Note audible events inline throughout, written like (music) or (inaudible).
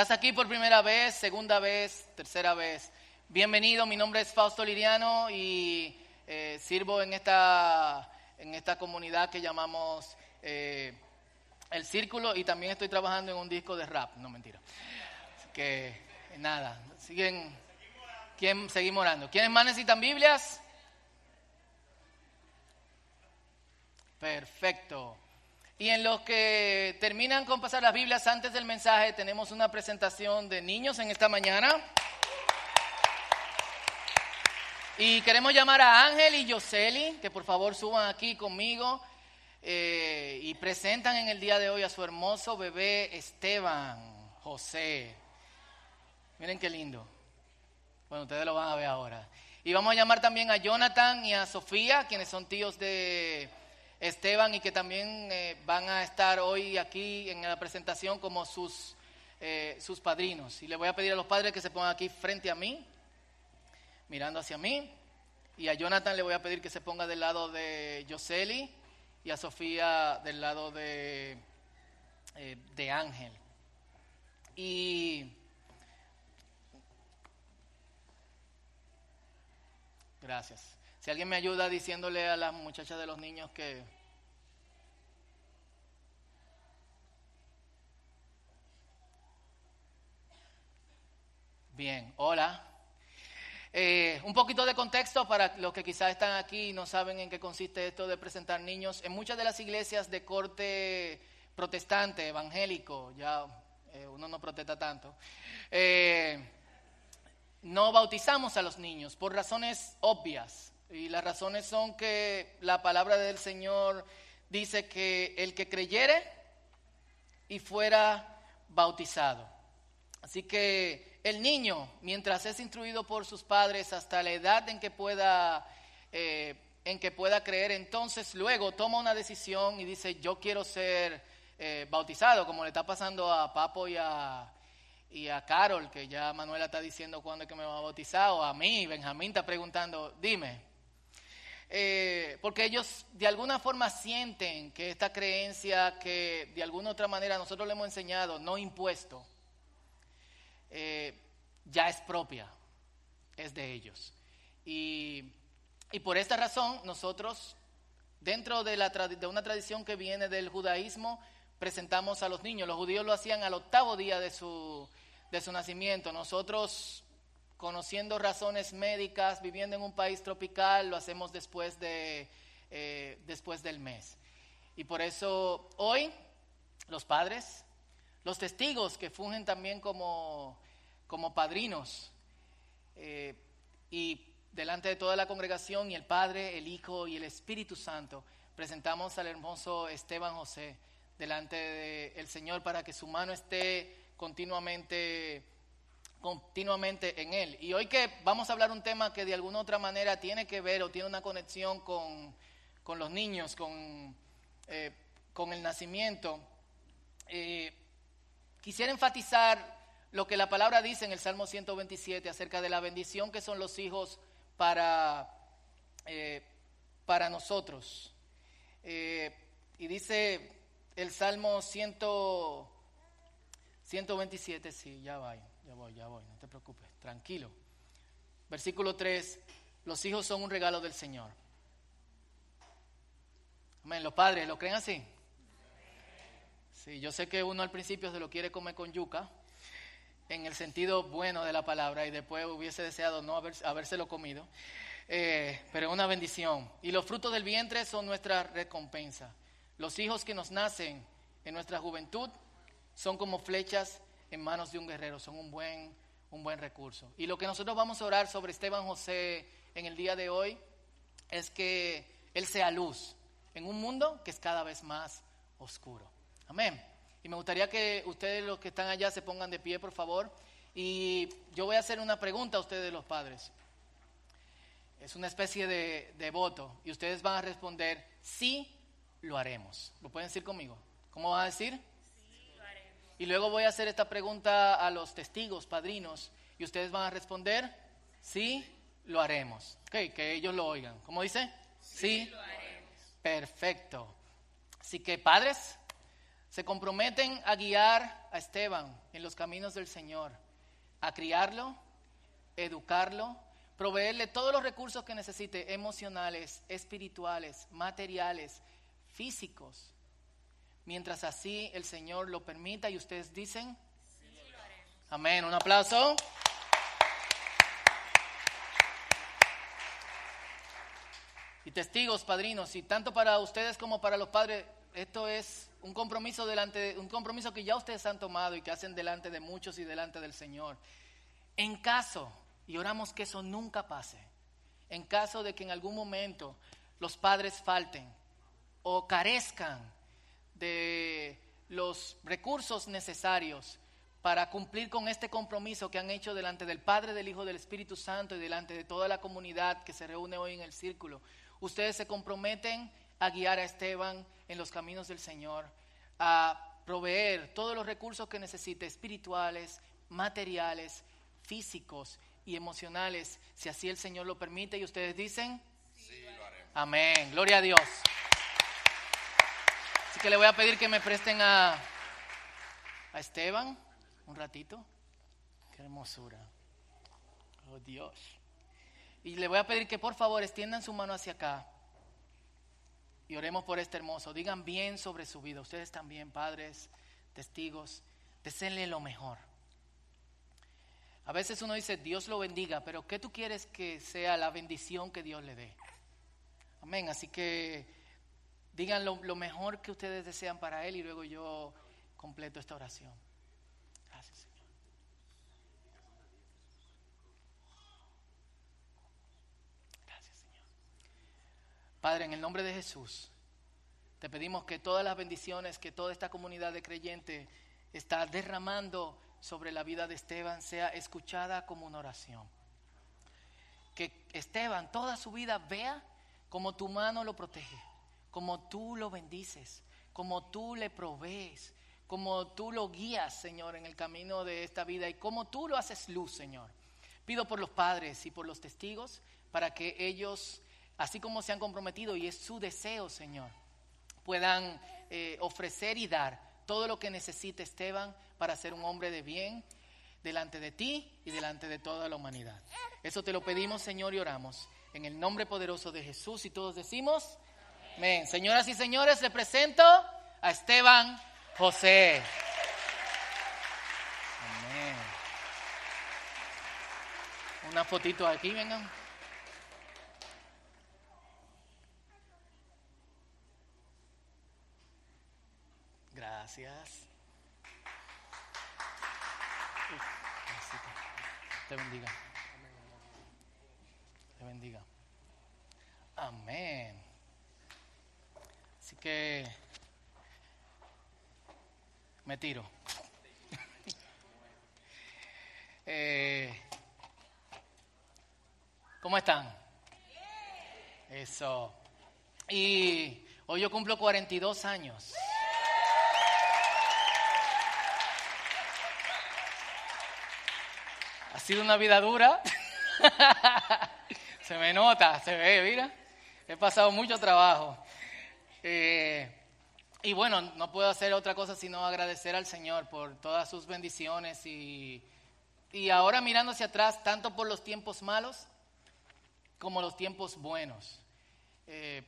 estás aquí por primera vez, segunda vez, tercera vez, bienvenido. Mi nombre es Fausto Liriano y eh, sirvo en esta, en esta comunidad que llamamos eh, El Círculo y también estoy trabajando en un disco de rap, no mentira. Que nada, siguen, ¿quién, seguimos orando. ¿Quiénes más necesitan Biblias? Perfecto. Y en los que terminan con pasar las Biblias antes del mensaje, tenemos una presentación de niños en esta mañana. Y queremos llamar a Ángel y Yoseli, que por favor suban aquí conmigo eh, y presentan en el día de hoy a su hermoso bebé Esteban José. Miren qué lindo. Bueno, ustedes lo van a ver ahora. Y vamos a llamar también a Jonathan y a Sofía, quienes son tíos de Esteban y que también eh, van a estar hoy aquí en la presentación como sus, eh, sus padrinos. Y le voy a pedir a los padres que se pongan aquí frente a mí, mirando hacia mí. Y a Jonathan le voy a pedir que se ponga del lado de Yoseli y a Sofía del lado de, eh, de Ángel. Y gracias. Si alguien me ayuda diciéndole a las muchachas de los niños que... Bien, hola. Eh, un poquito de contexto para los que quizás están aquí y no saben en qué consiste esto de presentar niños. En muchas de las iglesias de corte protestante, evangélico, ya eh, uno no protesta tanto, eh, no bautizamos a los niños por razones obvias. Y las razones son que la palabra del Señor dice que el que creyere y fuera bautizado. Así que el niño, mientras es instruido por sus padres hasta la edad en que pueda, eh, en que pueda creer, entonces luego toma una decisión y dice, yo quiero ser eh, bautizado, como le está pasando a Papo y a, y a Carol, que ya Manuela está diciendo cuándo es que me va a bautizar, o a mí, Benjamín está preguntando, dime, eh, porque ellos de alguna forma sienten que esta creencia que de alguna otra manera nosotros le hemos enseñado, no impuesto, eh, ya es propia, es de ellos. Y, por esta razón nosotros, dentro de, la, de una tradición que viene del judaísmo, presentamos a los niños. Los judíos lo hacían al octavo día de su, de su nacimiento. Nosotros conociendo razones médicas, viviendo en un país tropical, lo hacemos después, de, eh, después del mes. Y por eso hoy los padres, los testigos que fungen también como, como padrinos, eh, y delante de toda la congregación y el Padre, el Hijo y el Espíritu Santo, presentamos al hermoso Esteban José delante del Señor para que su mano esté continuamente continuamente en Él. Y hoy que vamos a hablar un tema que de alguna otra manera tiene que ver o tiene una conexión con, los niños, con, eh, con el nacimiento, eh, quisiera enfatizar lo que la palabra dice en el Salmo 127 acerca de la bendición que son los hijos para, eh, para nosotros. y dice el Salmo 100, 127, sí, ya va. Ya voy, ya voy, no te preocupes, tranquilo. Versículo 3, los hijos son un regalo del Señor. Amén, los padres, ¿lo creen así? Sí, yo sé que uno al principio se lo quiere comer con yuca, en el sentido bueno de la palabra, y después hubiese deseado no haber, habérselo comido, eh, pero es una bendición. Y los frutos del vientre son nuestra recompensa. Los hijos que nos nacen en nuestra juventud son como flechas en manos de un guerrero son un buen, un buen recurso. Y lo que nosotros vamos a orar sobre Esteban José en el día de hoy es que Él sea luz en un mundo que es cada vez más oscuro. Amén. Y me gustaría que ustedes los que están allá se pongan de pie, por favor. Y yo voy a hacer una pregunta a ustedes los padres. Es una especie de, de voto. Y ustedes van a responder, sí, lo haremos. ¿Lo pueden decir conmigo? ¿Cómo van a decir? Y luego voy a hacer esta pregunta a los testigos, padrinos, y ustedes van a responder, sí, lo haremos. Ok, que ellos lo oigan. ¿Cómo dice? Sí, lo haremos. Perfecto. Así que padres, se comprometen a guiar a Esteban en los caminos del Señor, a criarlo, educarlo, proveerle todos los recursos que necesite, emocionales, espirituales, materiales, físicos, mientras así el Señor lo permita y ustedes dicen, amén, un aplauso. Y testigos, padrinos, y tanto para ustedes como para los padres, esto es un compromiso delante, un compromiso que ya ustedes han tomado y que hacen delante de muchos y delante del Señor. En caso, y oramos que eso nunca pase, en caso de que en algún momento los padres falten o carezcan de los recursos necesarios para cumplir con este compromiso que han hecho delante del Padre, del Hijo, del Espíritu Santo y delante de toda la comunidad que se reúne hoy en el círculo. Ustedes se comprometen a guiar a Esteban en los caminos del Señor, a proveer todos los recursos que necesite, espirituales, materiales, físicos y emocionales, si así el Señor lo permite y ustedes dicen, sí, lo haremos. Amén, gloria a Dios. Que le voy a pedir que me presten a, a Esteban un ratito. Qué hermosura. Oh Dios. Y le voy a pedir que por favor extiendan su mano hacia acá y oremos por este hermoso. Digan bien sobre su vida. Ustedes también, padres, testigos, deseenle lo mejor. A veces uno dice, Dios lo bendiga, pero ¿qué tú quieres que sea la bendición que Dios le dé? Amén. Así que digan lo, mejor que ustedes desean para Él y luego yo completo esta oración. Padre, en el nombre de Jesús, te pedimos que todas las bendiciones que toda esta comunidad de creyentes está derramando sobre la vida de Esteban sea escuchada como una oración. Que Esteban toda su vida vea como tu mano lo protege, como tú lo bendices, como tú le provees, como tú lo guías, Señor, en el camino de esta vida y como tú lo haces luz, Señor. Pido por los padres y por los testigos para que ellos así como se han comprometido, y es su deseo, Señor, puedan eh, ofrecer y dar todo lo que necesite Esteban para ser un hombre de bien delante de ti y delante de toda la humanidad. Eso te lo pedimos, Señor, y oramos. En el nombre poderoso de Jesús y todos decimos, amén. Señoras y señores, le presento a Esteban José. Amén. Una fotito aquí, vengan. Gracias. Te bendiga. Te bendiga. Amén. Así que me tiro. (laughs) eh, ¿Cómo están? Eso. Y hoy yo cumplo 42 años. sido una vida dura. (laughs) se me nota, se ve, mira. He pasado mucho trabajo. Eh, y bueno, no puedo hacer otra cosa sino agradecer al Señor por todas sus bendiciones y, y ahora mirando hacia atrás, tanto por los tiempos malos como los tiempos buenos. Eh,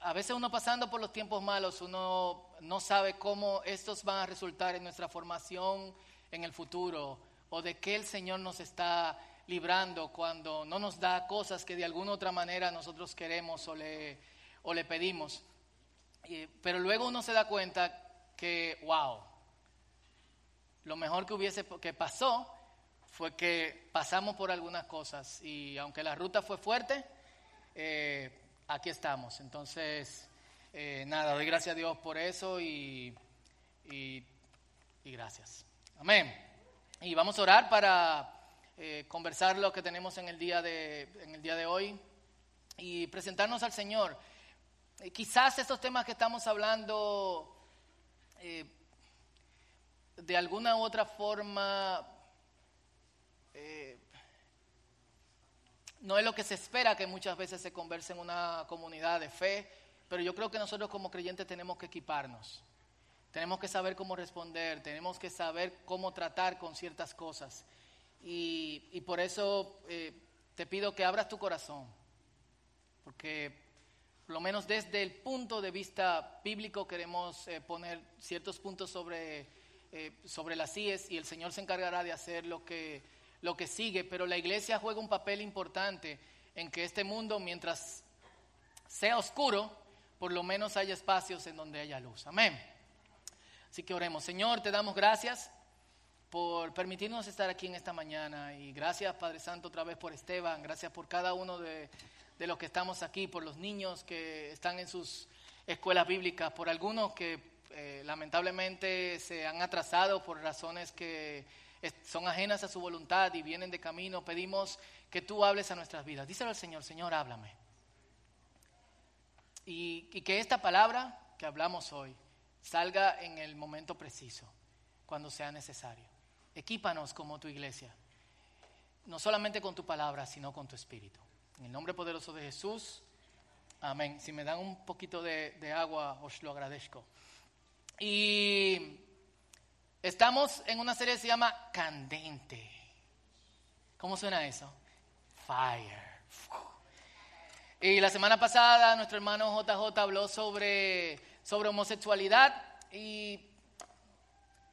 a veces uno pasando por los tiempos malos, uno no sabe cómo estos van a resultar en nuestra formación en el futuro o de qué el Señor nos está librando cuando no nos da cosas que de alguna otra manera nosotros queremos o le, o le pedimos. Pero luego uno se da cuenta que, wow, lo mejor que hubiese que pasó fue que pasamos por algunas cosas y aunque la ruta fue fuerte, eh, aquí estamos. Entonces, eh, nada, doy gracias a Dios por eso y, y, gracias. Amén. Y vamos a orar para eh, conversar lo que tenemos en el, día de, en el día de hoy y presentarnos al Señor. Eh, quizás estos temas que estamos hablando eh, de alguna u otra forma no es lo que se espera que muchas veces se converse en una comunidad de fe, pero yo creo que nosotros como creyentes tenemos que equiparnos tenemos que saber cómo responder, tenemos que saber cómo tratar con ciertas cosas. Y, por eso eh, te pido que abras tu corazón, porque por lo menos desde el punto de vista bíblico queremos eh, poner ciertos puntos sobre, eh, sobre las CIES y el Señor se encargará de hacer lo que, lo que sigue, pero la iglesia juega un papel importante en que este mundo, mientras sea oscuro, por lo menos haya espacios en donde haya luz. Amén. Así que oremos. Señor, te damos gracias por permitirnos estar aquí en esta mañana y gracias Padre Santo otra vez por Esteban, gracias por cada uno de, los que estamos aquí, por los niños que están en sus escuelas bíblicas, por algunos que eh, lamentablemente se han atrasado por razones que son ajenas a su voluntad y vienen de camino. Pedimos que tú hables a nuestras vidas. Díselo al Señor, Señor, háblame. y que esta palabra que hablamos hoy salga en el momento preciso, cuando sea necesario. Equípanos como tu iglesia, no solamente con tu palabra, sino con tu espíritu. En el nombre poderoso de Jesús, amén. Si me dan un poquito de, agua, os lo agradezco. Y estamos en una serie que se llama Candente. ¿Cómo suena eso? Fire. Y la semana pasada nuestro hermano JJ habló sobre sobre homosexualidad y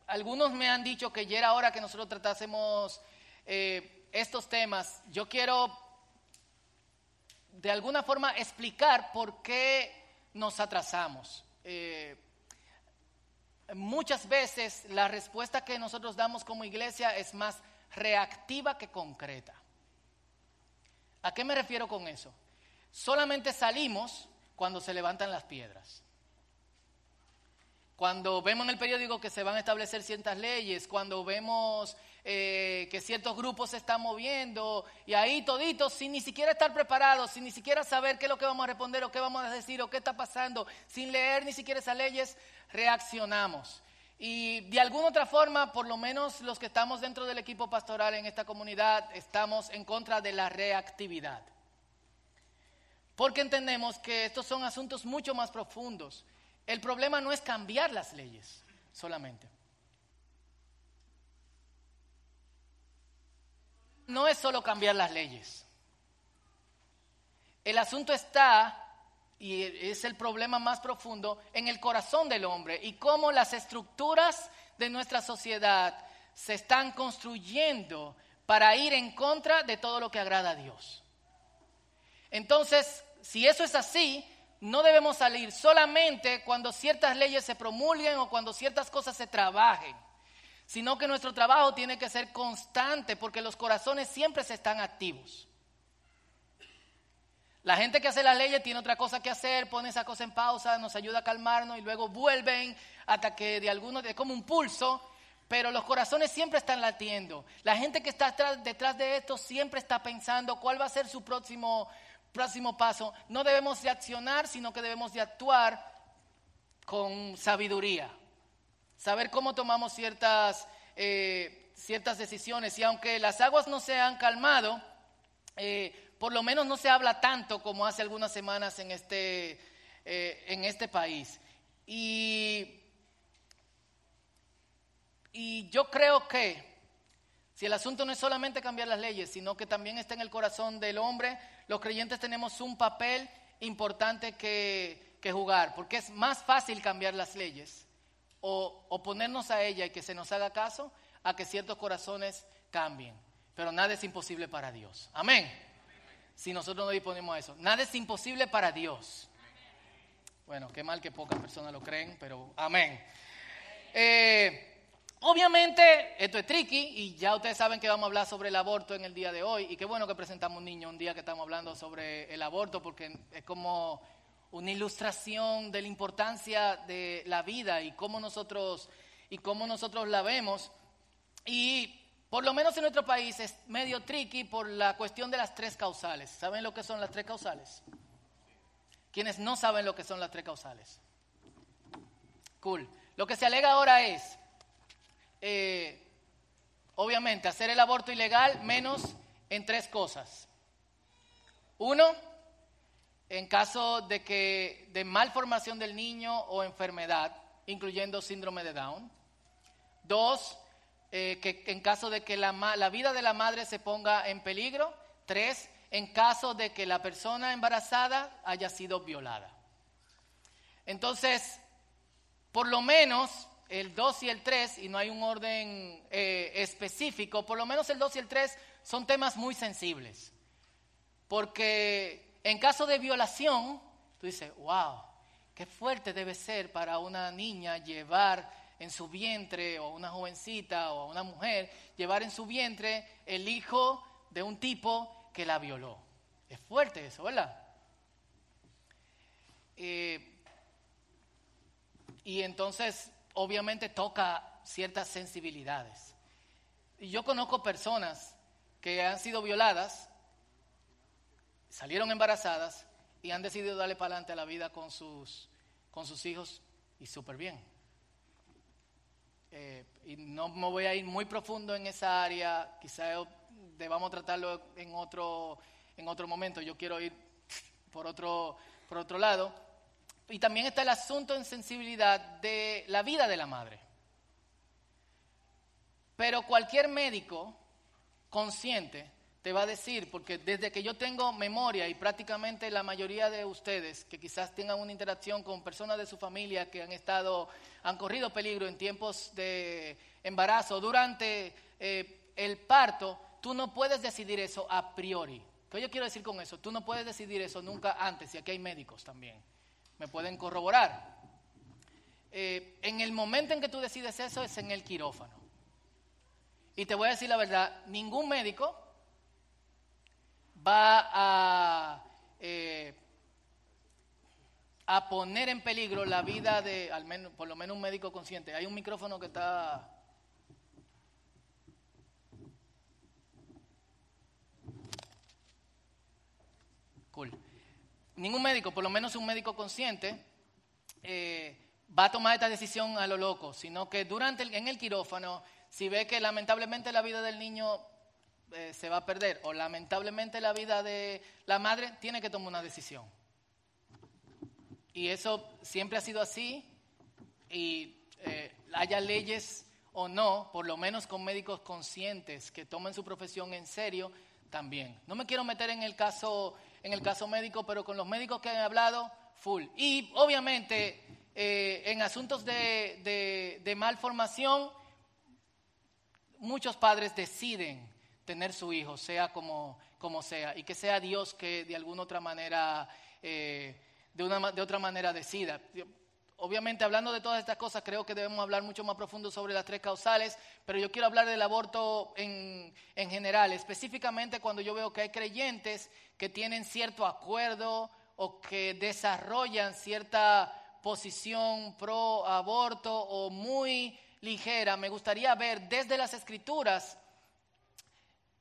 algunos me han dicho que ya era hora que nosotros tratásemos eh, estos temas. Yo quiero de alguna forma explicar por qué nos atrasamos. Eh, muchas veces la respuesta que nosotros damos como iglesia es más reactiva que concreta. ¿A qué me refiero con eso? Solamente salimos cuando se levantan las piedras. Cuando vemos en el periódico que se van a establecer ciertas leyes, cuando vemos eh, que ciertos grupos se están moviendo y ahí toditos, sin ni siquiera estar preparados, sin ni siquiera saber qué es lo que vamos a responder o qué vamos a decir o qué está pasando, sin leer ni siquiera esas leyes, reaccionamos. Y de alguna otra forma, por lo menos los que estamos dentro del equipo pastoral en esta comunidad, estamos en contra de la reactividad. Porque entendemos que estos son asuntos mucho más profundos el problema no es cambiar las leyes solamente. No es solo cambiar las leyes. El asunto está, y es el problema más profundo, en el corazón del hombre y cómo las estructuras de nuestra sociedad se están construyendo para ir en contra de todo lo que agrada a Dios. Entonces, si eso es así, no debemos salir solamente cuando ciertas leyes se promulguen o cuando ciertas cosas se trabajen, sino que nuestro trabajo tiene que ser constante porque los corazones siempre se están activos. La gente que hace las leyes tiene otra cosa que hacer, pone esa cosa en pausa, nos ayuda a calmarnos y luego vuelven hasta que de algunos, es como un pulso, pero los corazones siempre están latiendo. La gente que está detrás de esto siempre está pensando cuál va a ser su próximo próximo paso, no debemos de accionar, sino que debemos de actuar con sabiduría. Saber cómo tomamos ciertas, eh, ciertas decisiones. Y aunque las aguas no se han calmado, eh, por lo menos no se habla tanto como hace algunas semanas en este, eh, en este país. Y, y yo creo que si el asunto no es solamente cambiar las leyes, sino que también está en el corazón del hombre, los creyentes tenemos un papel importante que, jugar, porque es más fácil cambiar las leyes o oponernos a ella y que se nos haga caso a que ciertos corazones cambien. Pero nada es imposible para Dios. Amén. Si nosotros no disponemos a eso. Nada es imposible para Dios. Bueno, qué mal que pocas personas lo creen, pero amén. Eh, Obviamente, esto es tricky y ya ustedes saben que vamos a hablar sobre el aborto en el día de hoy. Y qué bueno que presentamos un niño un día que estamos hablando sobre el aborto porque es como una ilustración de la importancia de la vida y cómo nosotros, y cómo nosotros la vemos. Y por lo menos en nuestro país es medio tricky por la cuestión de las tres causales. ¿Saben lo que son las tres causales? Quienes no saben lo que son las tres causales. Cool. Lo que se alega ahora es eh, obviamente, hacer el aborto ilegal menos en tres cosas. Uno, en caso de que de malformación del niño o enfermedad, incluyendo síndrome de Down. Dos, eh, que en caso de que la, la vida de la madre se ponga en peligro. Tres, en caso de que la persona embarazada haya sido violada. Entonces, por lo menos el 2 y el 3, y no hay un orden eh, específico, por lo menos el 2 y el 3 son temas muy sensibles. Porque en caso de violación, tú dices, wow, qué fuerte debe ser para una niña llevar en su vientre, o una jovencita, o una mujer, llevar en su vientre el hijo de un tipo que la violó. Es fuerte eso, ¿verdad? Eh, y entonces obviamente toca ciertas sensibilidades. Y yo conozco personas que han sido violadas, salieron embarazadas y han decidido darle para adelante a la vida con sus, con sus hijos y súper bien. Eh, y no me voy a ir muy profundo en esa área, quizá debamos tratarlo en otro, en otro momento, yo quiero ir por otro, por otro lado. Y también está el asunto en sensibilidad de la vida de la madre. Pero cualquier médico consciente te va a decir, porque desde que yo tengo memoria y prácticamente la mayoría de ustedes que quizás tengan una interacción con personas de su familia que han estado, han corrido peligro en tiempos de embarazo, durante eh, el parto, tú no puedes decidir eso a priori. ¿Qué yo quiero decir con eso? Tú no puedes decidir eso nunca antes, y aquí hay médicos también me pueden corroborar. Eh, en el momento en que tú decides eso es en el quirófano. Y te voy a decir la verdad, ningún médico va a, eh, a poner en peligro la vida de, al menos, por lo menos un médico consciente. Hay un micrófono que está... Cool ningún médico, por lo menos un médico consciente, eh, va a tomar esta decisión a lo loco, sino que durante en el quirófano, si ve que lamentablemente la vida del niño eh, se va a perder o lamentablemente la vida de la madre, tiene que tomar una decisión. Y eso siempre ha sido así y eh, haya leyes o no, por lo menos con médicos conscientes que tomen su profesión en serio, también. No me quiero meter en el caso en el caso médico, pero con los médicos que han hablado, full. Y obviamente eh, en asuntos de, de, malformación, muchos padres deciden tener su hijo, sea como, como sea, y que sea Dios que de alguna otra manera, eh, de, una, de otra manera decida obviamente hablando de todas estas cosas, creo que debemos hablar mucho más profundo sobre las tres causales, pero yo quiero hablar del aborto en, en, general, específicamente cuando yo veo que hay creyentes que tienen cierto acuerdo o que desarrollan cierta posición pro aborto o muy ligera. Me gustaría ver desde las escrituras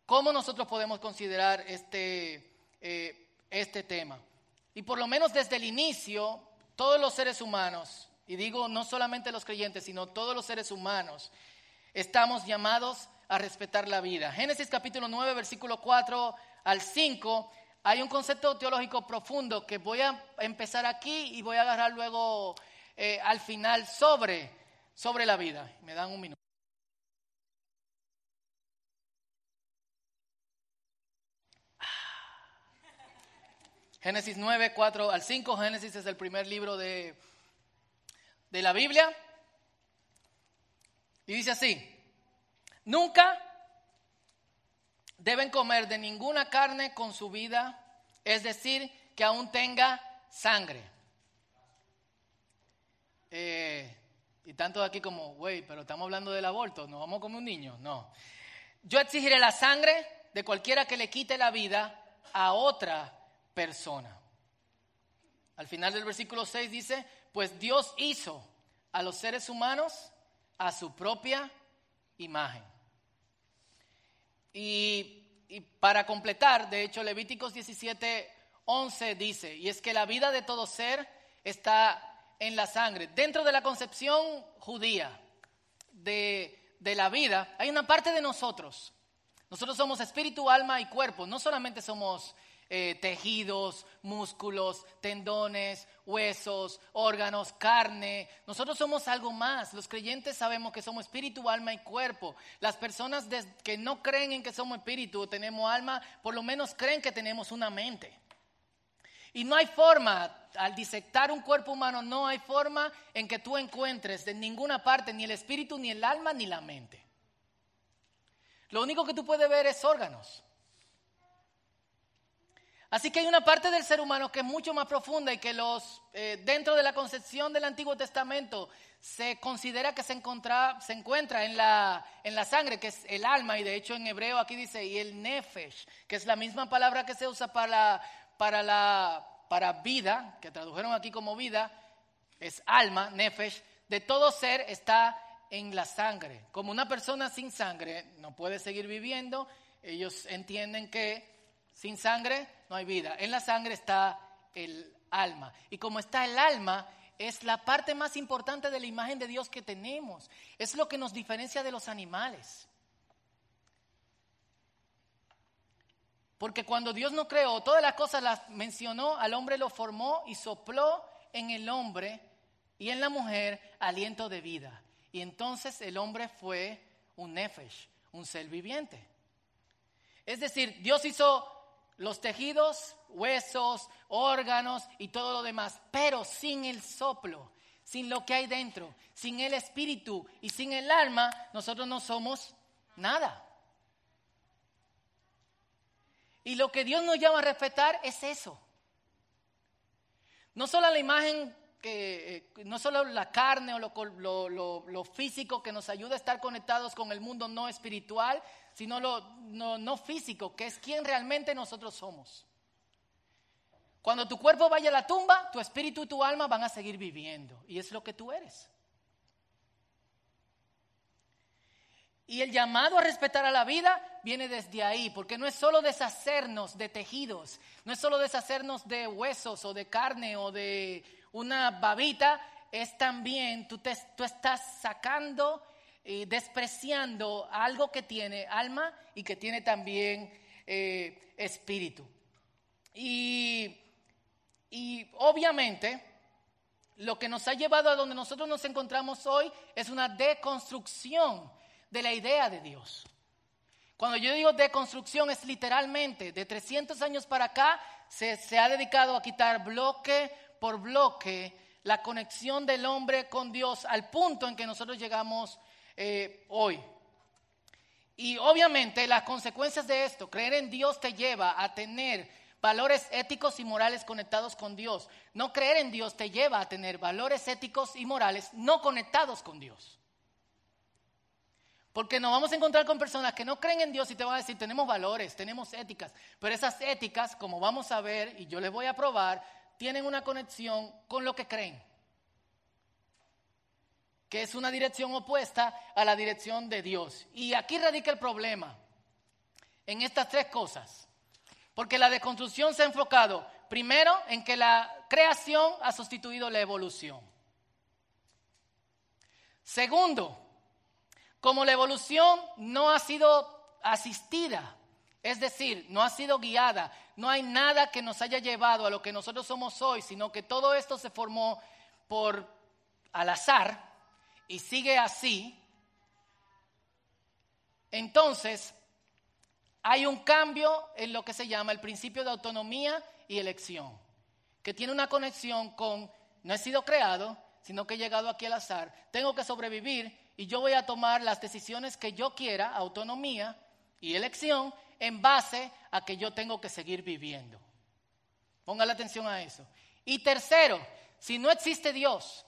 cómo nosotros podemos considerar este, eh, este tema. Y por lo menos desde el inicio, todos los seres humanos, y digo no solamente los creyentes, sino todos los seres humanos, estamos llamados a respetar la vida. Génesis capítulo 9, versículo 4 al 5, hay un concepto teológico profundo que voy a empezar aquí y voy a agarrar luego eh, al final sobre, sobre la vida. Me dan un minuto. Génesis 9, 4 al 5. Génesis es el primer libro de, de la Biblia. Y dice así, nunca deben comer de ninguna carne con su vida, es decir, que aún tenga sangre. Eh, y tanto aquí como, güey, pero estamos hablando del aborto, no vamos como un niño, no. Yo exigiré la sangre de cualquiera que le quite la vida a otra persona. Al final del versículo 6 dice, pues Dios hizo a los seres humanos a su propia imagen. Y, para completar, de hecho, Levíticos 17, 11 dice, y es que la vida de todo ser está en la sangre. Dentro de la concepción judía de, de la vida, hay una parte de nosotros. Nosotros somos espíritu, alma y cuerpo. No solamente somos eh, tejidos, músculos, tendones, huesos, órganos, carne. Nosotros somos algo más. Los creyentes sabemos que somos espíritu, alma y cuerpo. Las personas que no creen en que somos espíritu o tenemos alma, por lo menos creen que tenemos una mente. Y no hay forma, al disectar un cuerpo humano, no hay forma en que tú encuentres en ninguna parte ni el espíritu, ni el alma, ni la mente. Lo único que tú puedes ver es órganos. Así que hay una parte del ser humano que es mucho más profunda y que los eh, dentro de la concepción del Antiguo Testamento se considera que se, encuentra, se encuentra en la, en la sangre, que es el alma, y de hecho en hebreo aquí dice, y el nefesh, que es la misma palabra que se usa para, para, la, para vida, que tradujeron aquí como vida, es alma, nefesh, de todo ser está en la sangre. Como una persona sin sangre no puede seguir viviendo, ellos entienden que sin sangre no hay vida. En la sangre está el alma. Y como está el alma, es la parte más importante de la imagen de Dios que tenemos. Es lo que nos diferencia de los animales. Porque cuando Dios nos creó, todas las cosas las mencionó, al hombre lo formó y sopló en el hombre y en la mujer aliento de vida. Y entonces el hombre fue un nefesh, un ser viviente. Es decir, Dios hizo los tejidos, huesos, órganos y todo lo demás, pero sin el soplo, sin lo que hay dentro, sin el espíritu y sin el alma, nosotros no somos nada. Y lo que Dios nos llama a respetar es eso. No solo la imagen que eh, no solo la carne o lo, lo, físico que nos ayuda a estar conectados con el mundo no espiritual, sino lo no, no físico, que es quien realmente nosotros somos. Cuando tu cuerpo vaya a la tumba, tu espíritu y tu alma van a seguir viviendo. Y es lo que tú eres. Y el llamado a respetar a la vida viene desde ahí, porque no es solo deshacernos de tejidos, no es solo deshacernos de huesos o de carne o de una babita, es también, tú, te, tú estás sacando despreciando algo que tiene alma y que tiene también eh, espíritu. Y, y obviamente lo que nos ha llevado a donde nosotros nos encontramos hoy es una deconstrucción de la idea de Dios. Cuando yo digo deconstrucción es literalmente, de 300 años para acá se, se ha dedicado a quitar bloque por bloque la conexión del hombre con Dios al punto en que nosotros llegamos eh, hoy. Y obviamente las consecuencias de esto, creer en Dios te lleva a tener valores éticos y morales conectados con Dios. No creer en Dios te lleva a tener valores éticos y morales no conectados con Dios. Porque nos vamos a encontrar con personas que no creen en Dios y te van a decir, tenemos valores, tenemos éticas, pero esas éticas, como vamos a ver, y yo les voy a probar, tienen una conexión con lo que creen, que es una dirección opuesta a la dirección de Dios. Y aquí radica el problema, en estas tres cosas, porque la deconstrucción se ha enfocado primero en que la creación ha sustituido la evolución. Segundo, como la evolución no ha sido asistida, es decir, no ha sido guiada, no hay nada que nos haya llevado a lo que nosotros somos hoy, sino que todo esto se formó por al azar y sigue así. Entonces, hay un cambio en lo que se llama el principio de autonomía y elección, que tiene una conexión con no he sido creado, sino que he llegado aquí al azar, tengo que sobrevivir y yo voy a tomar las decisiones que yo quiera, autonomía y elección, en base a que yo tengo que seguir viviendo. Ponga la atención a eso. Y tercero, si no existe Dios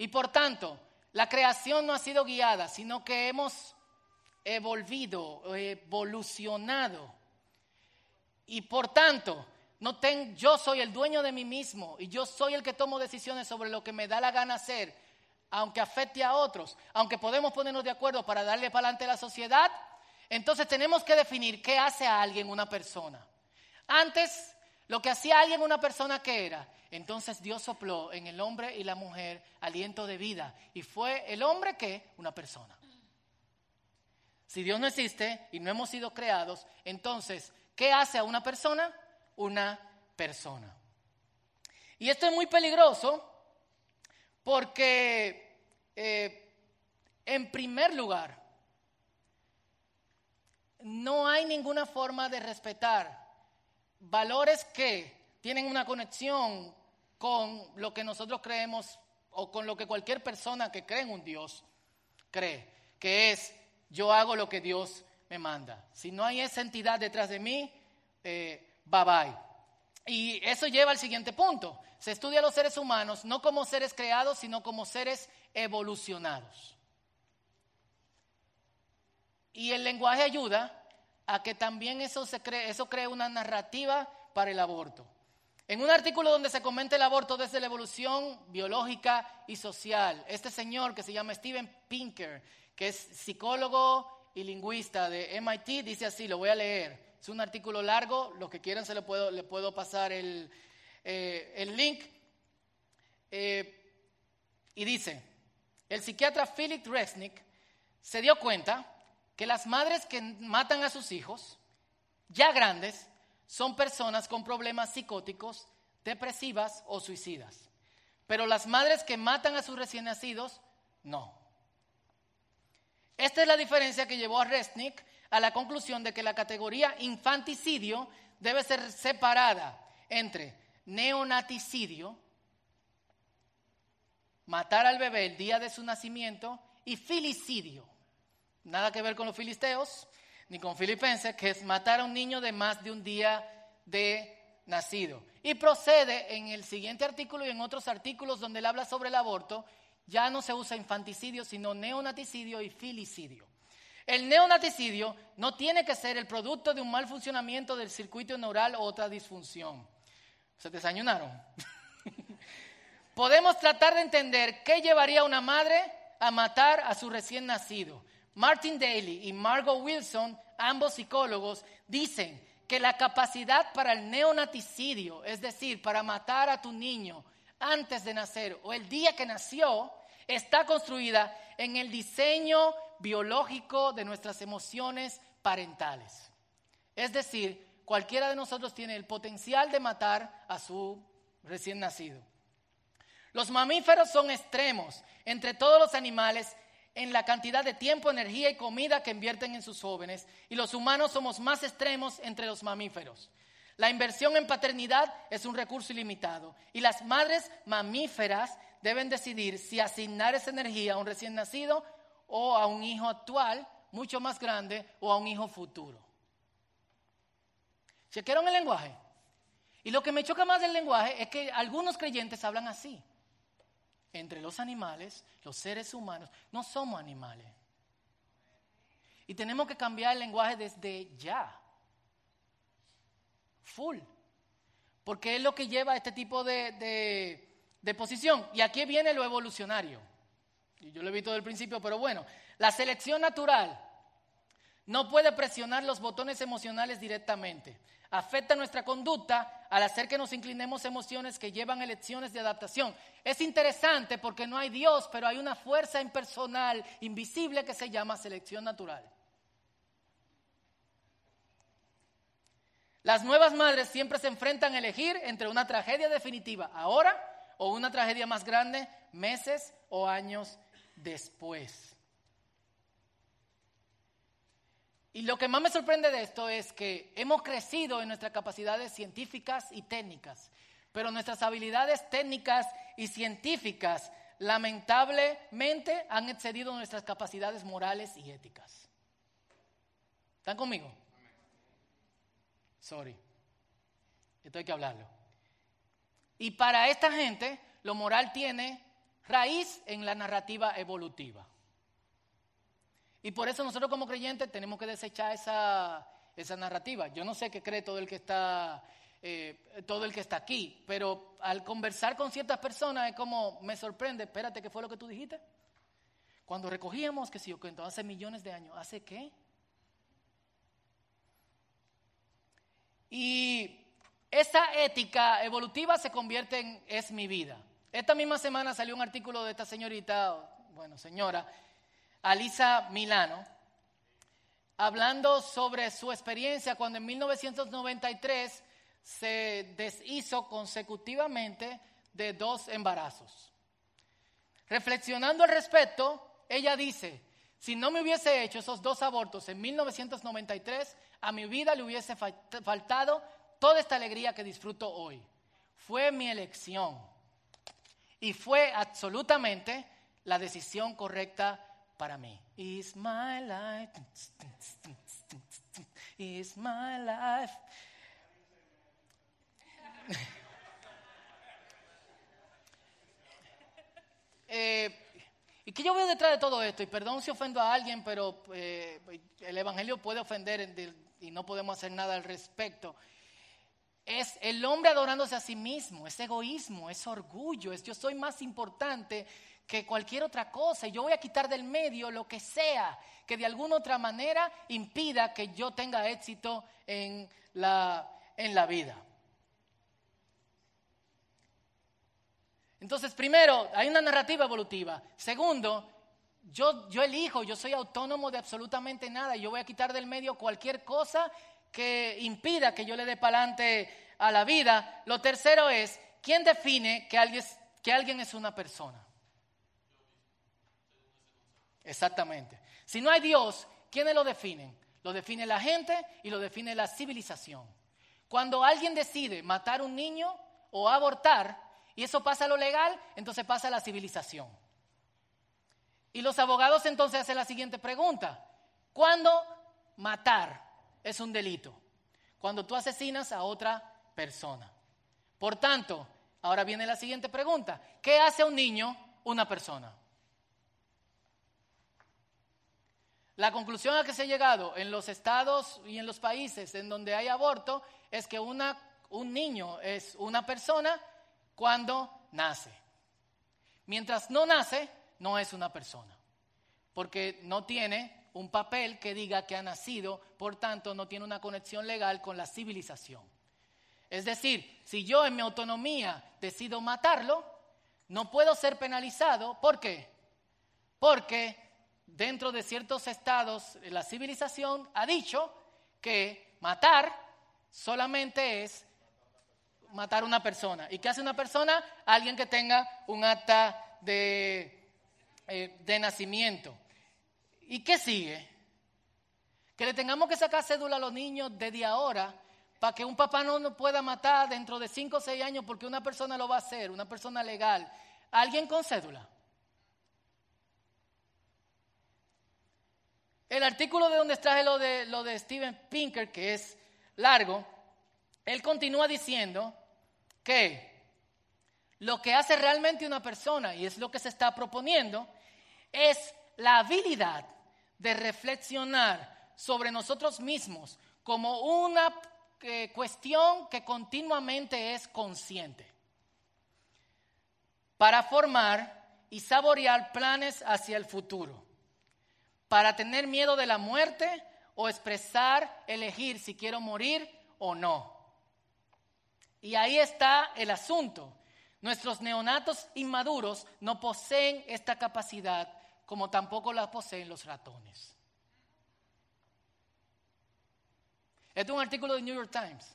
y por tanto la creación no ha sido guiada, sino que hemos evolvido, evolucionado y por tanto yo soy el dueño de mí mismo y yo soy el que tomo decisiones sobre lo que me da la gana hacer, aunque afecte a otros, aunque podemos ponernos de acuerdo para darle para adelante a la sociedad, entonces tenemos que definir qué hace a alguien una persona. Antes, lo que hacía alguien una persona que era, entonces Dios sopló en el hombre y la mujer aliento de vida. Y fue el hombre que una persona. Si Dios no existe y no hemos sido creados, entonces, ¿qué hace a una persona? Una persona. Y esto es muy peligroso porque, eh, en primer lugar, no hay ninguna forma de respetar valores que tienen una conexión con lo que nosotros creemos o con lo que cualquier persona que cree en un Dios cree, que es yo hago lo que Dios me manda. Si no hay esa entidad detrás de mí, eh, bye bye. Y eso lleva al siguiente punto. Se estudia a los seres humanos no como seres creados, sino como seres evolucionados. Y el lenguaje ayuda a que también eso, se cree, eso cree una narrativa para el aborto. En un artículo donde se comenta el aborto desde la evolución biológica y social, este señor que se llama Steven Pinker, que es psicólogo y lingüista de MIT, dice así, lo voy a leer. Es un artículo largo, los que quieran se le puedo, le puedo pasar el, eh, link. Eh, y dice, el psiquiatra Philip Resnick se dio cuenta que las madres que matan a sus hijos, ya grandes, son personas con problemas psicóticos, depresivas o suicidas. Pero las madres que matan a sus recién nacidos, no. Esta es la diferencia que llevó a Resnick a la conclusión de que la categoría infanticidio debe ser separada entre neonaticidio, matar al bebé el día de su nacimiento, y filicidio, Nada que ver con los filisteos ni con filipenses, que es matar a un niño de más de un día de nacido. Y procede en el siguiente artículo y en otros artículos donde él habla sobre el aborto, ya no se usa infanticidio, sino neonaticidio y filicidio. El neonaticidio no tiene que ser el producto de un mal funcionamiento del circuito neural o otra disfunción. ¿Se desayunaron? (laughs) Podemos tratar de entender qué llevaría una madre a matar a su recién nacido. Martin Daly y Margot Wilson, ambos psicólogos, dicen que la capacidad para el neonaticidio, es decir, para matar a tu niño antes de nacer o el día que nació, está construida en el diseño biológico de nuestras emociones parentales. Es decir, cualquiera de nosotros tiene el potencial de matar a su recién nacido. Los mamíferos son extremos entre todos los animales en la cantidad de tiempo, energía y comida que invierten en sus jóvenes y los humanos somos más extremos entre los mamíferos. La inversión en paternidad es un recurso ilimitado y las madres mamíferas deben decidir si asignar esa energía a un recién nacido o a un hijo actual, mucho más grande, o a un hijo futuro. ¿Chequearon el lenguaje? Y lo que me choca más del lenguaje es que algunos creyentes hablan así entre los animales, los seres humanos, no somos animales. Y tenemos que cambiar el lenguaje desde ya. Full. Porque es lo que lleva a este tipo de, de, posición. Y aquí viene lo evolucionario. Y yo lo he visto desde el principio, pero bueno, la selección natural no puede presionar los botones emocionales directamente afecta nuestra conducta al hacer que nos inclinemos emociones que llevan elecciones de adaptación. Es interesante porque no hay Dios, pero hay una fuerza impersonal, invisible, que se llama selección natural. Las nuevas madres siempre se enfrentan a elegir entre una tragedia definitiva ahora o una tragedia más grande meses o años después. Y lo que más me sorprende de esto es que hemos crecido en nuestras capacidades científicas y técnicas, pero nuestras habilidades técnicas y científicas lamentablemente han excedido nuestras capacidades morales y éticas. ¿Están conmigo? Sorry. Esto hay que hablarlo. Y para esta gente, lo moral tiene raíz en la narrativa evolutiva. Y por eso nosotros como creyentes tenemos que desechar esa, esa narrativa. Yo no sé qué cree todo el que está eh, todo el que está aquí, pero al conversar con ciertas personas es como me sorprende, espérate, ¿qué fue lo que tú dijiste? Cuando recogíamos, que si yo cuento, hace millones de años, ¿hace qué? Y esa ética evolutiva se convierte en es mi vida. Esta misma semana salió un artículo de esta señorita, bueno, señora, Alisa Milano, hablando sobre su experiencia cuando en 1993 se deshizo consecutivamente de dos embarazos. Reflexionando al respecto, ella dice, si no me hubiese hecho esos dos abortos en 1993, a mi vida le hubiese faltado toda esta alegría que disfruto hoy. Fue mi elección y fue absolutamente la decisión correcta para mí. Is my life. Is my life. (laughs) Eh, ¿Y qué yo veo detrás de todo esto? Y perdón si ofendo a alguien, pero eh, el Evangelio puede ofender y no podemos hacer nada al respecto. Es el hombre adorándose a sí mismo, es egoísmo, es orgullo, es yo soy más importante que cualquier otra cosa yo voy a quitar del medio lo que sea que de alguna otra manera impida que yo tenga éxito en la, en la vida. Entonces, primero, hay una narrativa evolutiva. Segundo, yo, yo elijo, yo soy autónomo de absolutamente nada. Yo voy a quitar del medio cualquier cosa que impida que yo le dé para adelante a la vida. Lo tercero es, ¿quién define que alguien, que alguien es una persona? Exactamente. Si no hay Dios, ¿quiénes lo definen? Lo define la gente y lo define la civilización. Cuando alguien decide matar a un niño o abortar, y eso pasa a lo legal, entonces pasa a la civilización. Y los abogados entonces hacen la siguiente pregunta. ¿Cuándo matar es un delito? Cuando tú asesinas a otra persona. Por tanto, ahora viene la siguiente pregunta. ¿Qué hace un niño una persona? La conclusión a que se ha llegado en los estados y en los países en donde hay aborto es que una, un niño es una persona cuando nace. Mientras no nace, no es una persona, porque no tiene un papel que diga que ha nacido, por tanto no tiene una conexión legal con la civilización. Es decir, si yo en mi autonomía decido matarlo, no puedo ser penalizado. ¿Por qué? Porque dentro de ciertos estados la civilización ha dicho que matar solamente es matar una persona. ¿Y qué hace una persona? Alguien que tenga un acta de, eh, de nacimiento. ¿Y qué sigue? Que le tengamos que sacar cédula a los niños desde ahora para que un papá no nos pueda matar dentro de 5 o 6 años porque una persona lo va a hacer, una persona legal. ¿Alguien con cédula? El artículo de donde extraje lo de, lo de Steven Pinker, que es largo, él continúa diciendo que lo que hace realmente una persona, y es lo que se está proponiendo, es la habilidad de reflexionar sobre nosotros mismos como una eh, cuestión que continuamente es consciente. Para formar y saborear planes hacia el futuro para tener miedo de la muerte o expresar, elegir si quiero morir o no. Y ahí está el asunto. Nuestros neonatos inmaduros no poseen esta capacidad como tampoco la poseen los ratones. Este es un artículo de New York Times.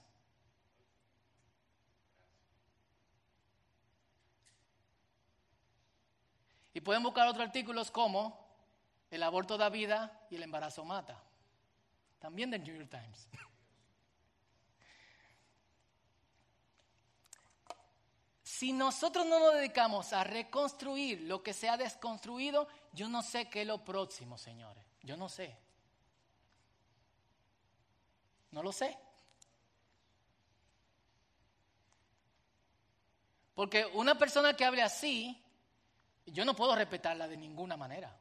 Y pueden buscar otros artículos como el aborto da vida y el embarazo mata. También del New York Times. Si nosotros no nos dedicamos a reconstruir lo que se ha desconstruido, yo no sé qué es lo próximo, señores. Yo no sé. No lo sé. Porque una persona que hable así, yo no puedo respetarla de ninguna manera.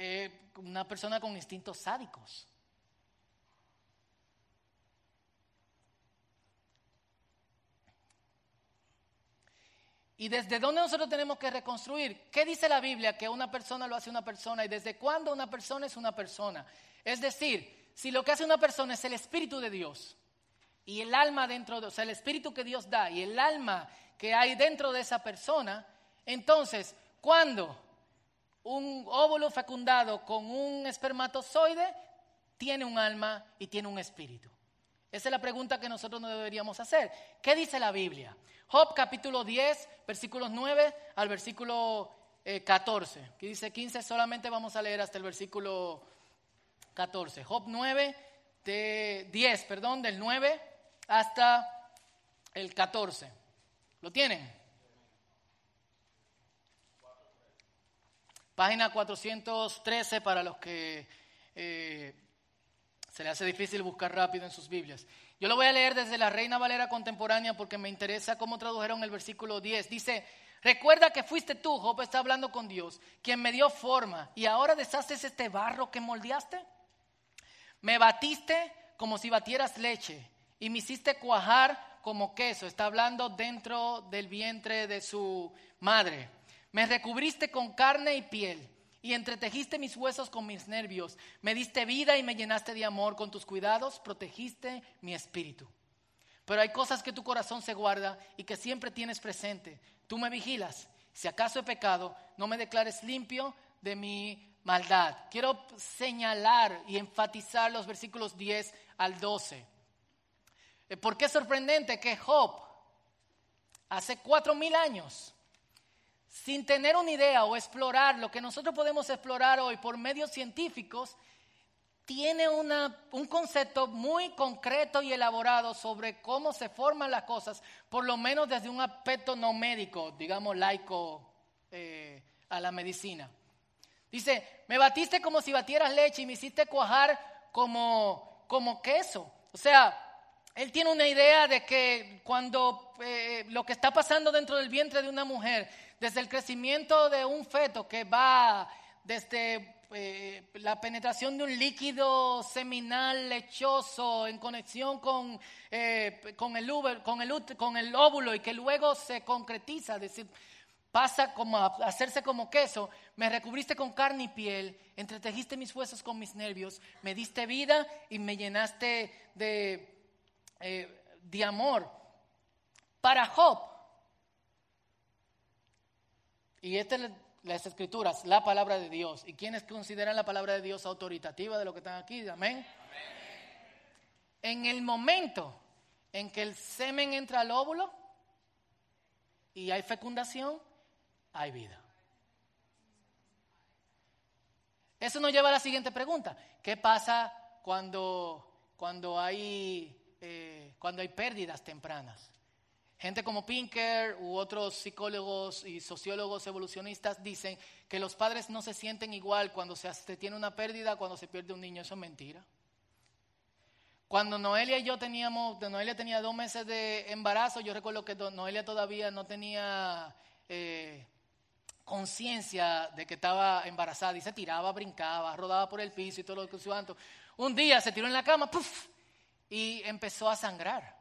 Eh, una persona con instintos sádicos. ¿Y desde dónde nosotros tenemos que reconstruir? ¿Qué dice la Biblia que una persona lo hace una persona y desde cuándo una persona es una persona? Es decir, si lo que hace una persona es el Espíritu de Dios y el alma dentro de, o sea, el Espíritu que Dios da y el alma que hay dentro de esa persona, entonces, ¿cuándo un óvulo fecundado con un espermatozoide tiene un alma y tiene un espíritu? Esa es la pregunta que nosotros no deberíamos hacer. ¿Qué dice la Biblia? Job capítulo 10, versículos 9 al versículo 14. Eh, que dice 15, solamente vamos a leer hasta el versículo 14. Job 9, de 10, perdón, del 9 hasta el 14. ¿Lo tienen? Página 413 para los que eh, se le hace difícil buscar rápido en sus Biblias. Yo lo voy a leer desde la Reina Valera contemporánea porque me interesa cómo tradujeron el versículo 10. Dice, recuerda que fuiste tú, Job está hablando con Dios, quien me dio forma y ahora deshaces este barro que moldeaste. Me batiste como si batieras leche y me hiciste cuajar como queso. Está hablando dentro del vientre de su madre. Me recubriste con carne y piel y entretejiste mis huesos con mis nervios. Me diste vida y me llenaste de amor. Con tus cuidados protegiste mi espíritu. Pero hay cosas que tu corazón se guarda y que siempre tienes presente. Tú me vigilas. Si acaso he pecado, no me declares limpio de mi maldad. Quiero señalar y enfatizar los versículos 10 al 12. Eh, ¿Por qué es sorprendente que Job, hace cuatro mil años, sin tener una idea o explorar lo que nosotros podemos explorar hoy por medios científicos, tiene un concepto muy concreto y elaborado sobre cómo se forman las cosas, por lo menos desde un aspecto no médico, digamos laico eh, a la medicina. Dice, me batiste como si batieras leche y me hiciste cuajar como, como queso. O sea, él tiene una idea de que cuando eh, lo que está pasando dentro del vientre de una mujer desde el crecimiento de un feto que va desde eh, la penetración de un líquido seminal lechoso en conexión con, eh, con, el, con, el, con el óvulo y que luego se concretiza, decir, pasa como a hacerse como queso, me recubriste con carne y piel, entretejiste mis huesos con mis nervios, me diste vida y me llenaste de, eh, de amor. Para Job, y esta es las escrituras, la palabra de Dios. ¿Y quienes consideran la palabra de Dios autoritativa de lo que están aquí? Amén. En el momento en que el semen entra al óvulo y hay fecundación, hay vida. Eso nos lleva a la siguiente pregunta. ¿Qué pasa cuando, cuando, hay, eh, cuando hay pérdidas tempranas? Gente como Pinker u otros psicólogos y sociólogos evolucionistas dicen que los padres no se sienten igual cuando se, tiene una pérdida, cuando se pierde un niño. Eso es mentira. Cuando Noelia y yo teníamos, Noelia tenía dos meses de embarazo, yo recuerdo que Noelia todavía no tenía eh, conciencia de que estaba embarazada y se tiraba, brincaba, rodaba por el piso y todo lo que su Un día se tiró en la cama, ¡puf! Y empezó a sangrar.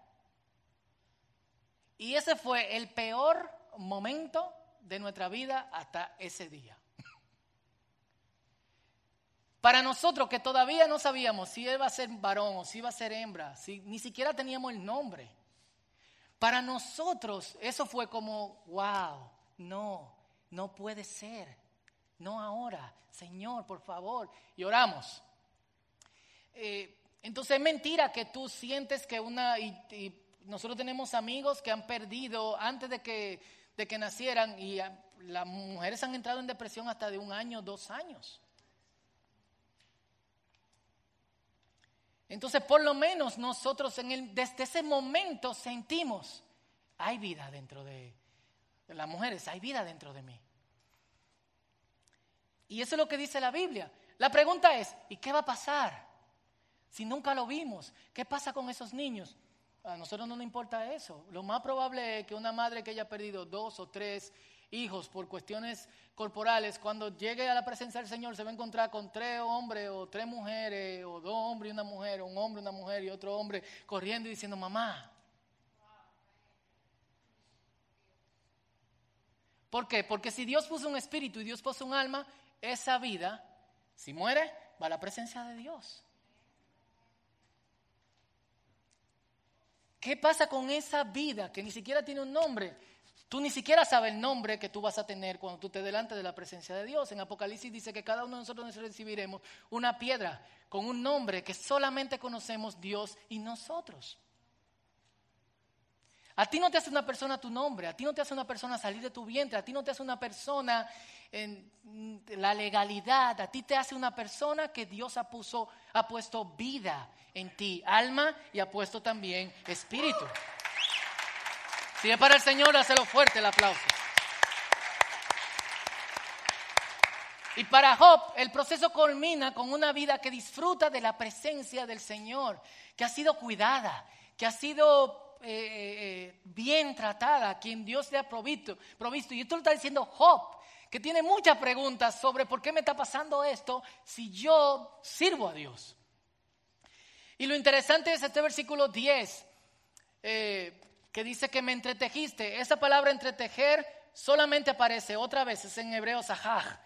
Y ese fue el peor momento de nuestra vida hasta ese día. (laughs) Para nosotros que todavía no sabíamos si iba a ser varón o si iba a ser hembra, si ni siquiera teníamos el nombre. Para nosotros eso fue como, wow, no, no puede ser. No ahora, Señor, por favor. Y oramos. Eh, entonces es mentira que tú sientes que una, nosotros tenemos amigos que han perdido antes de que, de que nacieran y las mujeres han entrado en depresión hasta de un año, dos años. Entonces, por lo menos nosotros en el, desde ese momento sentimos, hay vida dentro de, de las mujeres, hay vida dentro de mí. Y eso es lo que dice la Biblia. La pregunta es, ¿y qué va a pasar? Si nunca lo vimos, ¿qué pasa con esos niños? A nosotros no nos importa eso. Lo más probable es que una madre que haya perdido dos o tres hijos por cuestiones corporales, cuando llegue a la presencia del Señor se va a encontrar con tres hombres o tres mujeres, o dos hombres y una mujer, o un hombre, una mujer y otro hombre corriendo y diciendo, mamá. ¿Por qué? Porque si Dios puso un espíritu y Dios puso un alma, esa vida, si muere, va a la presencia de Dios. ¿Qué pasa con esa vida que ni siquiera tiene un nombre? Tú ni siquiera sabes el nombre que tú vas a tener cuando tú te delante de la presencia de Dios. En Apocalipsis dice que cada uno de nosotros recibiremos una piedra con un nombre que solamente conocemos Dios y nosotros. A ti no te hace una persona tu nombre, a ti no te hace una persona salir de tu vientre, a ti no te hace una persona en la legalidad, a ti te hace una persona que Dios ha, ha puesto vida en ti, alma y ha puesto también espíritu. Si es para el Señor, hazlo fuerte el aplauso. Y para Job, el proceso culmina con una vida que disfruta de la presencia del Señor, que ha sido cuidada, que ha sido eh, eh, bien tratada, quien Dios le ha provisto, provisto. Y esto lo está diciendo Job, que tiene muchas preguntas sobre por qué me está pasando esto si yo sirvo a Dios. Y lo interesante es este versículo 10, eh, que dice que me entretejiste. Esa palabra entretejer solamente aparece otra vez, es en hebreo sahaj.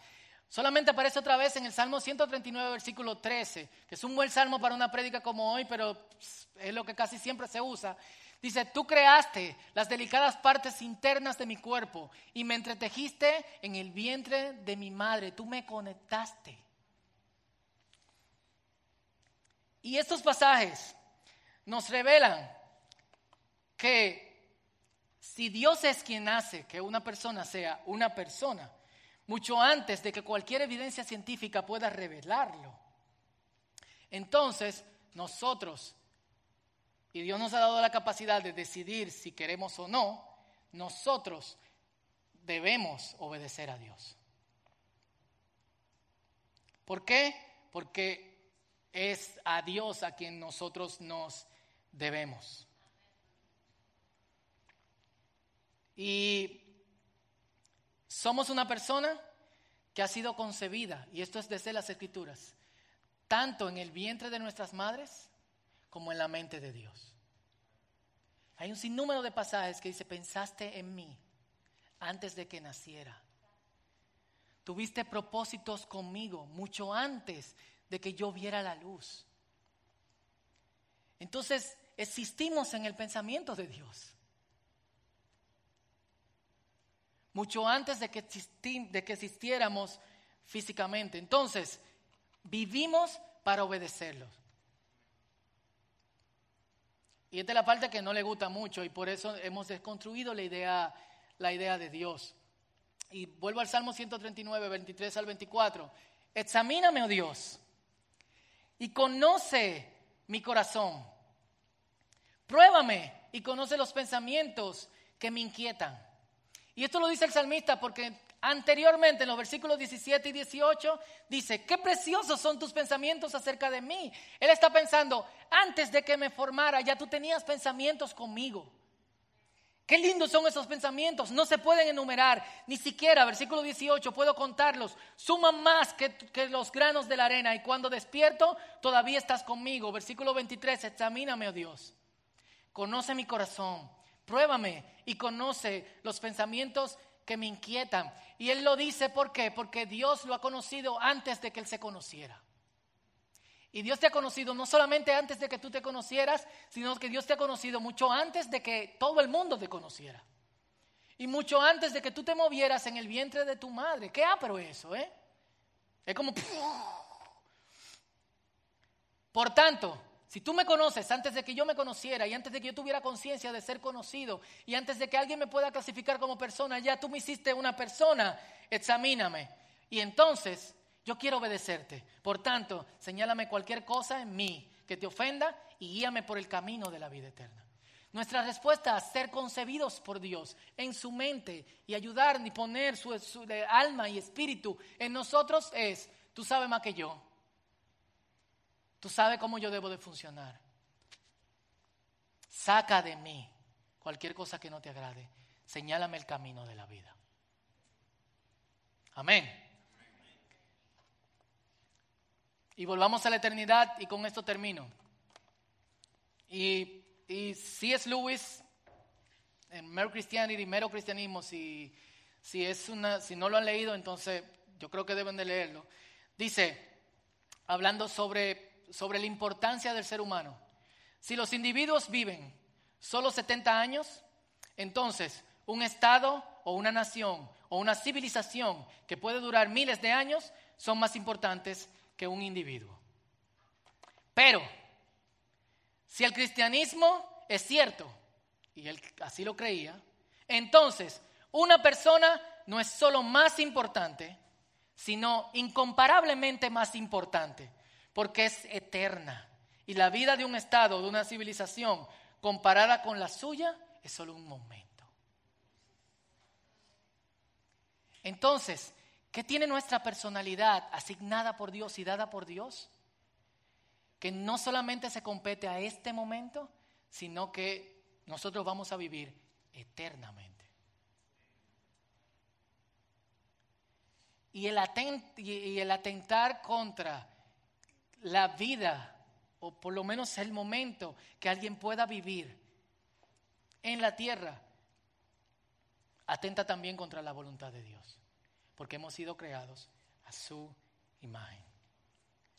Solamente aparece otra vez en el Salmo 139, versículo 13, que es un buen salmo para una prédica como hoy, pero es lo que casi siempre se usa. Dice, tú creaste las delicadas partes internas de mi cuerpo y me entretejiste en el vientre de mi madre, tú me conectaste. Y estos pasajes nos revelan que si Dios es quien hace que una persona sea una persona, mucho antes de que cualquier evidencia científica pueda revelarlo, entonces nosotros, y Dios nos ha dado la capacidad de decidir si queremos o no, nosotros debemos obedecer a Dios. ¿Por qué? Porque es a Dios a quien nosotros nos debemos. Y somos una persona que ha sido concebida, y esto es desde las escrituras, tanto en el vientre de nuestras madres como en la mente de Dios. Hay un sinnúmero de pasajes que dice, pensaste en mí antes de que naciera. Tuviste propósitos conmigo mucho antes de que yo viera la luz. Entonces, existimos en el pensamiento de Dios. mucho antes de que, de que existiéramos físicamente. Entonces, vivimos para obedecerlos. Y esta es la parte que no le gusta mucho y por eso hemos desconstruido la idea, la idea de Dios. Y vuelvo al Salmo 139, 23 al 24. Examíname, oh Dios, y conoce mi corazón. Pruébame y conoce los pensamientos que me inquietan. Y esto lo dice el salmista porque anteriormente en los versículos 17 y 18 dice, qué preciosos son tus pensamientos acerca de mí. Él está pensando, antes de que me formara ya tú tenías pensamientos conmigo. Qué lindos son esos pensamientos, no se pueden enumerar, ni siquiera, versículo 18, puedo contarlos, suman más que, que, los granos de la arena y cuando despierto todavía estás conmigo. Versículo 23, examíname, oh Dios, conoce mi corazón pruébame y conoce los pensamientos que me inquietan. Y él lo dice, ¿por qué? Porque Dios lo ha conocido antes de que él se conociera. Y Dios te ha conocido no solamente antes de que tú te conocieras, sino que Dios te ha conocido mucho antes de que todo el mundo te conociera. Y mucho antes de que tú te movieras en el vientre de tu madre. Qué apro eso, ¿eh? Es como... Por tanto, si tú me conoces antes de que yo me conociera y antes de que yo tuviera conciencia de ser conocido y antes de que alguien me pueda clasificar como persona, ya tú me hiciste una persona, examíname. Y entonces yo quiero obedecerte. Por tanto, señálame cualquier cosa en mí que te ofenda y guíame por el camino de la vida eterna. Nuestra respuesta a ser concebidos por Dios en su mente y ayudar y poner su, su alma y espíritu en nosotros es, tú sabes más que yo, Tú sabes cómo yo debo de funcionar. Saca de mí cualquier cosa que no te agrade. Señálame el camino de la vida. Amén. Y volvamos a la eternidad y con esto termino. Y, y C.S. Lewis, en Mero Christianity, Mero Cristianismo, si, si, es una, si no lo han leído, entonces yo creo que deben de leerlo. Dice, hablando sobre sobre la importancia del ser humano. Si los individuos viven solo 70 años, entonces un estado o una nación o una civilización que puede durar miles de años son más importantes que un individuo. Pero, si el cristianismo es cierto, y él así lo creía, entonces una persona no es solo más importante, sino incomparablemente más importante, porque es eterna. Y la vida de un Estado, de una civilización, comparada con la suya, es solo un momento. Entonces, ¿qué tiene nuestra personalidad asignada por Dios y dada por Dios? Que no solamente se compete a este momento, sino que nosotros vamos a vivir eternamente. Y el, y el atentar contra la vida, o por lo menos el momento que alguien pueda vivir en la tierra, atenta también contra la voluntad de Dios, porque hemos sido creados a su imagen.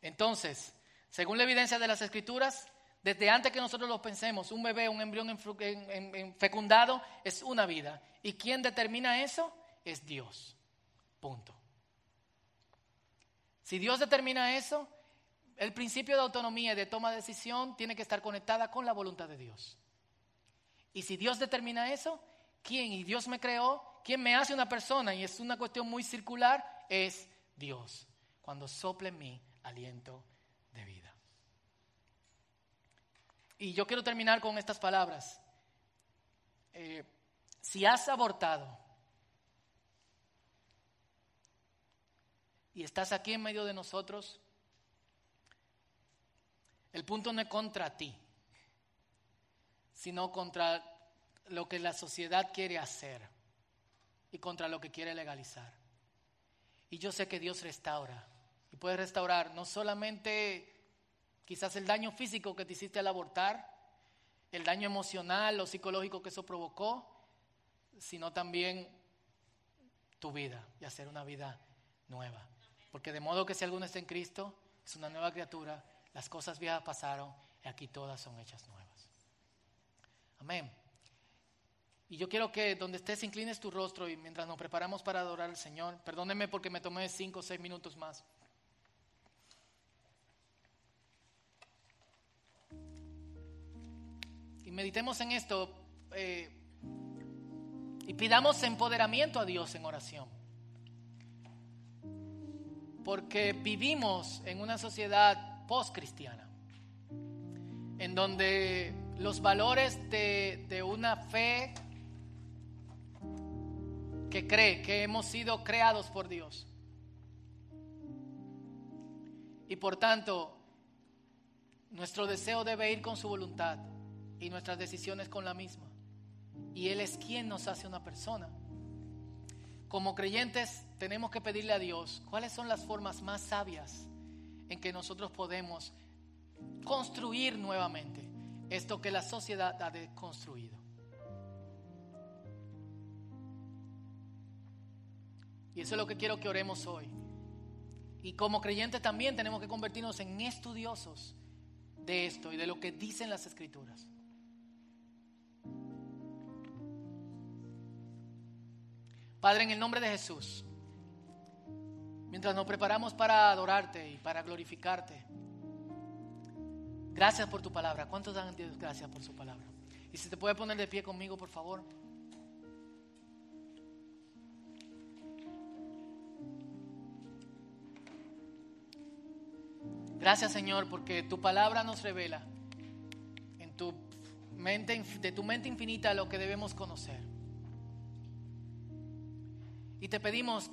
Entonces, según la evidencia de las escrituras, desde antes que nosotros lo pensemos, un bebé, un embrión fecundado es una vida. ¿Y quién determina eso? Es Dios. Punto. Si Dios determina eso, el principio de autonomía y de toma de decisión tiene que estar conectada con la voluntad de Dios. Y si Dios determina eso, ¿Quién? Y Dios me creó. ¿Quién me hace una persona? Y es una cuestión muy circular. Es Dios. Cuando sople mi aliento de vida. Y yo quiero terminar con estas palabras. Eh, si has abortado y estás aquí en medio de nosotros, el punto no es contra ti, sino contra lo que la sociedad quiere hacer y contra lo que quiere legalizar. Y yo sé que Dios restaura y puede restaurar no solamente quizás el daño físico que te hiciste al abortar, el daño emocional o psicológico que eso provocó, sino también tu vida y hacer una vida nueva. Porque de modo que si alguno está en Cristo, es una nueva criatura, las cosas viejas pasaron y aquí todas son hechas nuevas. Amén. Y yo quiero que donde estés inclines tu rostro y mientras nos preparamos para adorar al Señor, perdónenme porque me tomé cinco o seis minutos más. Y meditemos en esto eh, y pidamos empoderamiento a Dios en oración. Porque vivimos en una sociedad post-cristiana, en donde los valores de, de una fe que cree que hemos sido creados por Dios. Y por tanto, nuestro deseo debe ir con su voluntad y nuestras decisiones con la misma. Y Él es quien nos hace una persona. Como creyentes tenemos que pedirle a Dios cuáles son las formas más sabias en que nosotros podemos construir nuevamente esto que la sociedad ha deconstruido. Y eso es lo que quiero que oremos hoy. Y como creyentes también tenemos que convertirnos en estudiosos de esto y de lo que dicen las escrituras. Padre, en el nombre de Jesús, mientras nos preparamos para adorarte y para glorificarte, gracias por tu palabra. ¿Cuántos dan Dios gracias por su palabra? Y si te puede poner de pie conmigo, por favor. Gracias Señor porque tu palabra nos revela en tu mente, de tu mente infinita lo que debemos conocer. Y te pedimos que